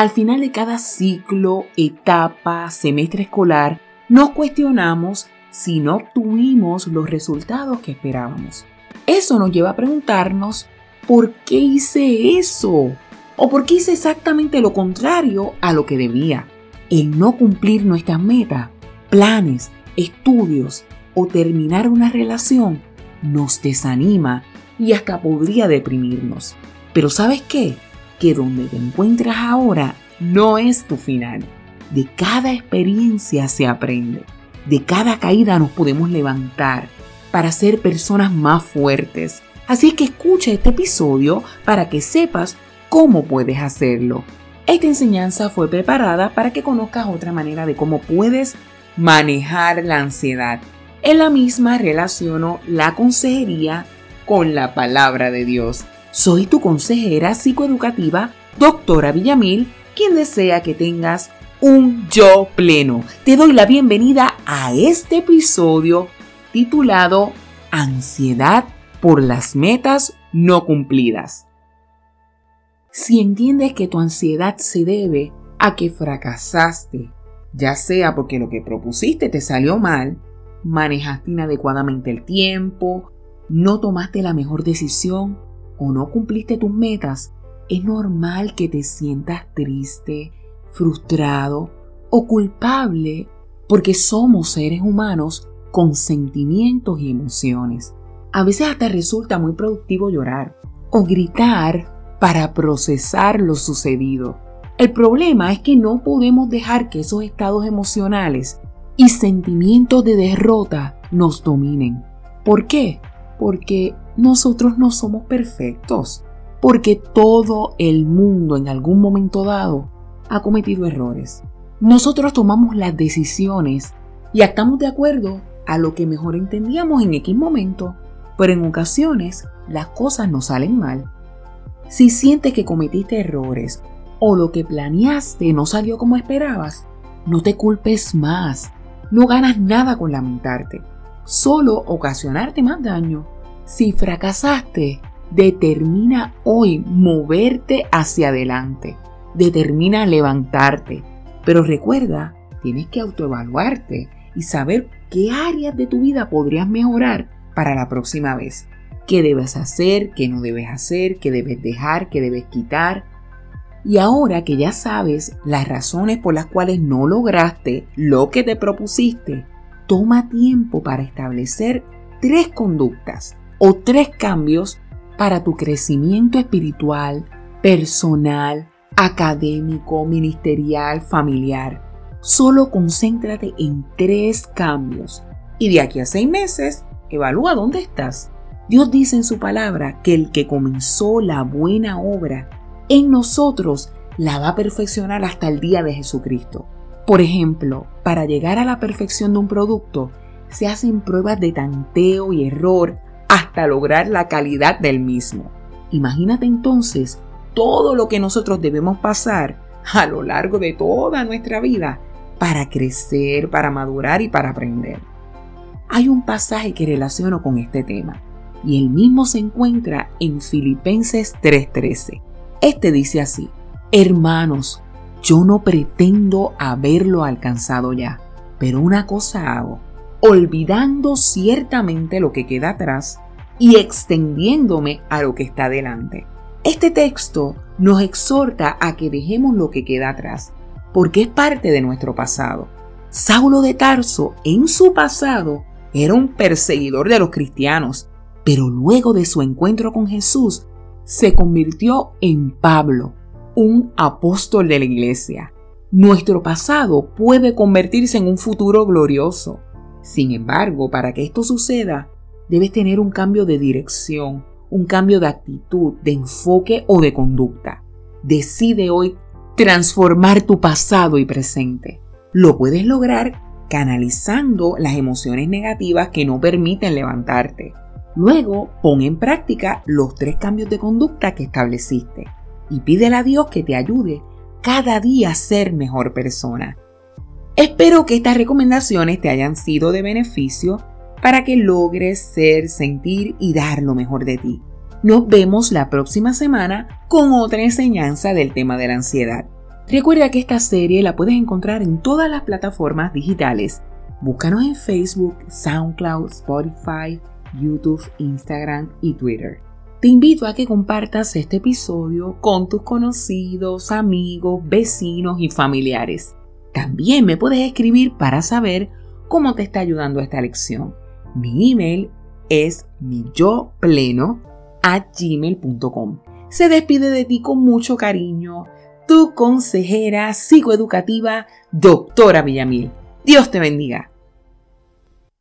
Al final de cada ciclo, etapa, semestre escolar, nos cuestionamos si no obtuvimos los resultados que esperábamos. Eso nos lleva a preguntarnos, ¿por qué hice eso? ¿O por qué hice exactamente lo contrario a lo que debía? El no cumplir nuestras metas, planes, estudios o terminar una relación nos desanima y hasta podría deprimirnos. Pero ¿sabes qué? Que donde te encuentras ahora no es tu final. De cada experiencia se aprende. De cada caída nos podemos levantar para ser personas más fuertes. Así que escucha este episodio para que sepas cómo puedes hacerlo. Esta enseñanza fue preparada para que conozcas otra manera de cómo puedes manejar la ansiedad. En la misma relaciono la consejería con la palabra de Dios. Soy tu consejera psicoeducativa, doctora Villamil, quien desea que tengas un yo pleno. Te doy la bienvenida a este episodio titulado Ansiedad por las metas no cumplidas. Si entiendes que tu ansiedad se debe a que fracasaste, ya sea porque lo que propusiste te salió mal, manejaste inadecuadamente el tiempo, no tomaste la mejor decisión o no cumpliste tus metas, es normal que te sientas triste, frustrado o culpable porque somos seres humanos con sentimientos y emociones. A veces hasta resulta muy productivo llorar o gritar para procesar lo sucedido. El problema es que no podemos dejar que esos estados emocionales y sentimientos de derrota nos dominen. ¿Por qué? Porque nosotros no somos perfectos. Porque todo el mundo en algún momento dado ha cometido errores. Nosotros tomamos las decisiones y estamos de acuerdo a lo que mejor entendíamos en X momento, pero en ocasiones las cosas no salen mal. Si sientes que cometiste errores o lo que planeaste no salió como esperabas, no te culpes más. No ganas nada con lamentarte, solo ocasionarte más daño. Si fracasaste, determina hoy moverte hacia adelante determina levantarte. Pero recuerda, tienes que autoevaluarte y saber qué áreas de tu vida podrías mejorar para la próxima vez. ¿Qué debes hacer? ¿Qué no debes hacer? ¿Qué debes dejar? ¿Qué debes quitar? Y ahora que ya sabes las razones por las cuales no lograste lo que te propusiste, toma tiempo para establecer tres conductas o tres cambios para tu crecimiento espiritual, personal académico, ministerial, familiar. Solo concéntrate en tres cambios y de aquí a seis meses evalúa dónde estás. Dios dice en su palabra que el que comenzó la buena obra en nosotros la va a perfeccionar hasta el día de Jesucristo. Por ejemplo, para llegar a la perfección de un producto, se hacen pruebas de tanteo y error hasta lograr la calidad del mismo. Imagínate entonces todo lo que nosotros debemos pasar a lo largo de toda nuestra vida para crecer, para madurar y para aprender. Hay un pasaje que relaciono con este tema y el mismo se encuentra en Filipenses 3:13. Este dice así, hermanos, yo no pretendo haberlo alcanzado ya, pero una cosa hago, olvidando ciertamente lo que queda atrás y extendiéndome a lo que está delante este texto nos exhorta a que dejemos lo que queda atrás, porque es parte de nuestro pasado. Saulo de Tarso, en su pasado, era un perseguidor de los cristianos, pero luego de su encuentro con Jesús, se convirtió en Pablo, un apóstol de la iglesia. Nuestro pasado puede convertirse en un futuro glorioso. Sin embargo, para que esto suceda, debes tener un cambio de dirección, un cambio de actitud, de enfoque o de conducta. Decide hoy transformar tu pasado y presente. Lo puedes lograr canalizando las emociones negativas que no permiten levantarte. Luego, pon en práctica los tres cambios de conducta que estableciste y pídele a Dios que te ayude cada día a ser mejor persona. Espero que estas recomendaciones te hayan sido de beneficio para que logres ser, sentir y dar lo mejor de ti. Nos vemos la próxima semana con otra enseñanza del tema de la ansiedad. Recuerda que esta serie la puedes encontrar en todas las plataformas digitales. Búscanos en Facebook, SoundCloud, Spotify, YouTube, Instagram y Twitter. Te invito a que compartas este episodio con tus conocidos, amigos, vecinos y familiares. También me puedes escribir para saber cómo te está ayudando esta lección. Mi email es miyopleno gmail.com. Se despide de ti con mucho cariño tu consejera psicoeducativa, doctora Villamil. Dios te bendiga.